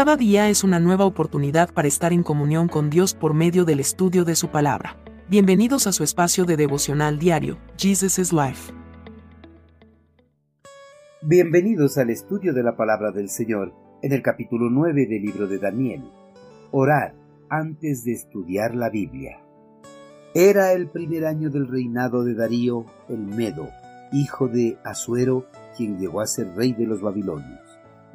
Cada día es una nueva oportunidad para estar en comunión con Dios por medio del estudio de su palabra. Bienvenidos a su espacio de devocional diario, Jesus is Life. Bienvenidos al estudio de la palabra del Señor en el capítulo 9 del libro de Daniel. Orar antes de estudiar la Biblia. Era el primer año del reinado de Darío el Medo, hijo de Asuero, quien llegó a ser rey de los babilonios.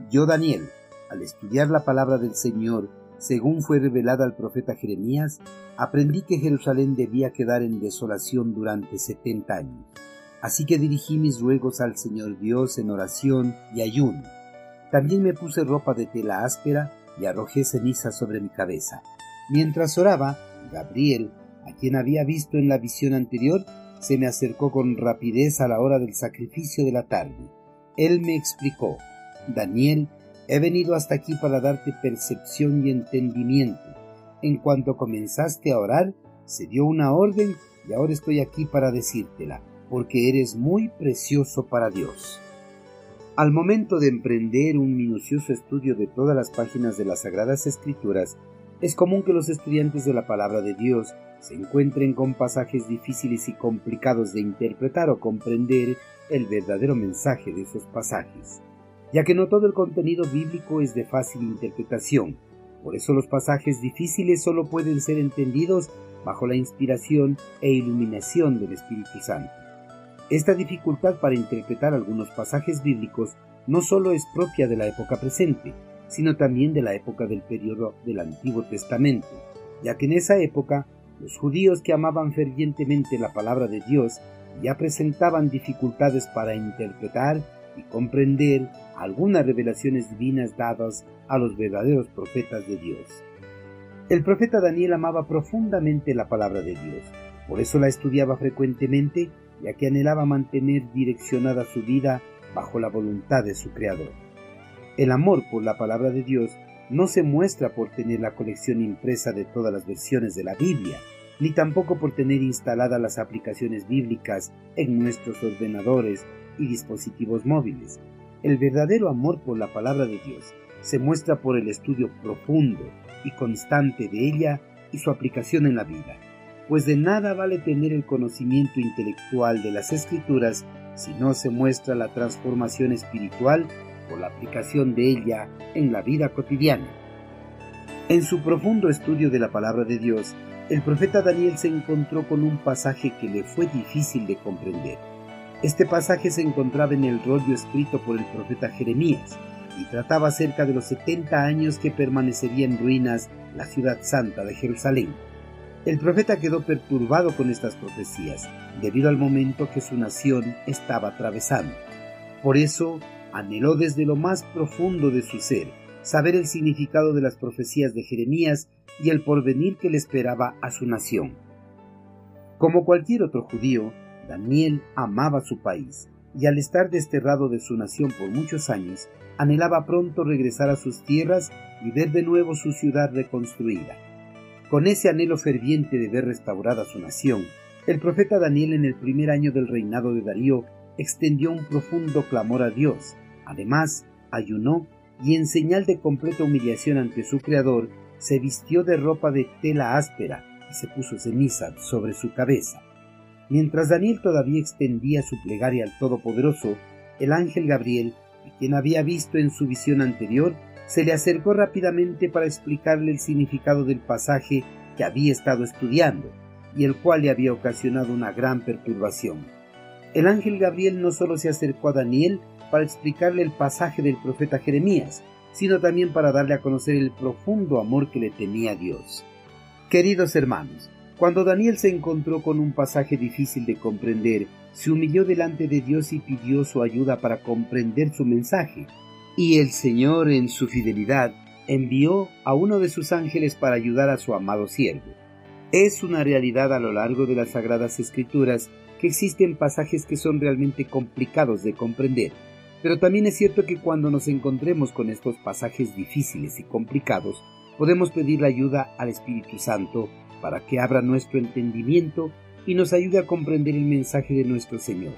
Yo, Daniel, al estudiar la palabra del Señor, según fue revelada al profeta Jeremías, aprendí que Jerusalén debía quedar en desolación durante setenta años. Así que dirigí mis ruegos al Señor Dios en oración y ayuno. También me puse ropa de tela áspera y arrojé ceniza sobre mi cabeza. Mientras oraba, Gabriel, a quien había visto en la visión anterior, se me acercó con rapidez a la hora del sacrificio de la tarde. Él me explicó, Daniel, he venido hasta aquí para darte percepción y entendimiento. En cuanto comenzaste a orar, se dio una orden y ahora estoy aquí para decírtela, porque eres muy precioso para Dios. Al momento de emprender un minucioso estudio de todas las páginas de las Sagradas Escrituras, es común que los estudiantes de la palabra de Dios se encuentren con pasajes difíciles y complicados de interpretar o comprender el verdadero mensaje de esos pasajes, ya que no todo el contenido bíblico es de fácil interpretación. Por eso los pasajes difíciles solo pueden ser entendidos bajo la inspiración e iluminación del Espíritu Santo. Esta dificultad para interpretar algunos pasajes bíblicos no solo es propia de la época presente, sino también de la época del periodo del Antiguo Testamento, ya que en esa época los judíos que amaban fervientemente la palabra de Dios ya presentaban dificultades para interpretar y comprender algunas revelaciones divinas dadas a los verdaderos profetas de Dios. El profeta Daniel amaba profundamente la palabra de Dios, por eso la estudiaba frecuentemente, ya que anhelaba mantener direccionada su vida bajo la voluntad de su Creador. El amor por la palabra de Dios no se muestra por tener la colección impresa de todas las versiones de la Biblia, ni tampoco por tener instaladas las aplicaciones bíblicas en nuestros ordenadores y dispositivos móviles. El verdadero amor por la palabra de Dios se muestra por el estudio profundo y constante de ella y su aplicación en la vida, pues de nada vale tener el conocimiento intelectual de las escrituras si no se muestra la transformación espiritual por la aplicación de ella en la vida cotidiana. En su profundo estudio de la palabra de Dios, el profeta Daniel se encontró con un pasaje que le fue difícil de comprender. Este pasaje se encontraba en el rollo escrito por el profeta Jeremías y trataba acerca de los 70 años que permanecería en ruinas la ciudad santa de Jerusalén. El profeta quedó perturbado con estas profecías debido al momento que su nación estaba atravesando. Por eso anheló desde lo más profundo de su ser saber el significado de las profecías de Jeremías y el porvenir que le esperaba a su nación. Como cualquier otro judío, Daniel amaba su país y al estar desterrado de su nación por muchos años, anhelaba pronto regresar a sus tierras y ver de nuevo su ciudad reconstruida. Con ese anhelo ferviente de ver restaurada su nación, el profeta Daniel en el primer año del reinado de Darío extendió un profundo clamor a Dios, Además, ayunó y en señal de completa humillación ante su Creador, se vistió de ropa de tela áspera y se puso ceniza sobre su cabeza. Mientras Daniel todavía extendía su plegaria al Todopoderoso, el ángel Gabriel, a quien había visto en su visión anterior, se le acercó rápidamente para explicarle el significado del pasaje que había estado estudiando y el cual le había ocasionado una gran perturbación. El ángel Gabriel no solo se acercó a Daniel, para explicarle el pasaje del profeta Jeremías, sino también para darle a conocer el profundo amor que le tenía Dios. Queridos hermanos, cuando Daniel se encontró con un pasaje difícil de comprender, se humilló delante de Dios y pidió su ayuda para comprender su mensaje. Y el Señor, en su fidelidad, envió a uno de sus ángeles para ayudar a su amado siervo. Es una realidad a lo largo de las Sagradas Escrituras que existen pasajes que son realmente complicados de comprender pero también es cierto que cuando nos encontremos con estos pasajes difíciles y complicados, podemos pedir la ayuda al Espíritu Santo para que abra nuestro entendimiento y nos ayude a comprender el mensaje de nuestro Señor.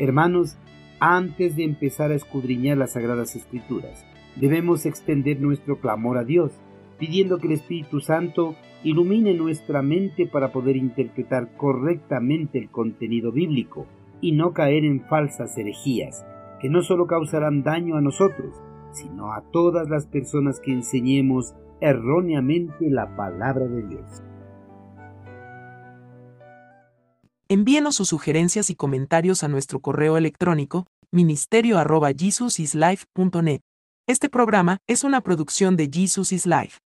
Hermanos, antes de empezar a escudriñar las Sagradas Escrituras Debemos extender nuestro clamor a Dios, pidiendo que el Espíritu Santo ilumine nuestra mente para poder interpretar correctamente el contenido bíblico y no caer en falsas herejías que no solo causarán daño a nosotros, sino a todas las personas que enseñemos erróneamente la palabra de Dios. Envíenos sus sugerencias y comentarios a nuestro correo electrónico ministerio.jesusislife.net. Este programa es una producción de Jesus is Life.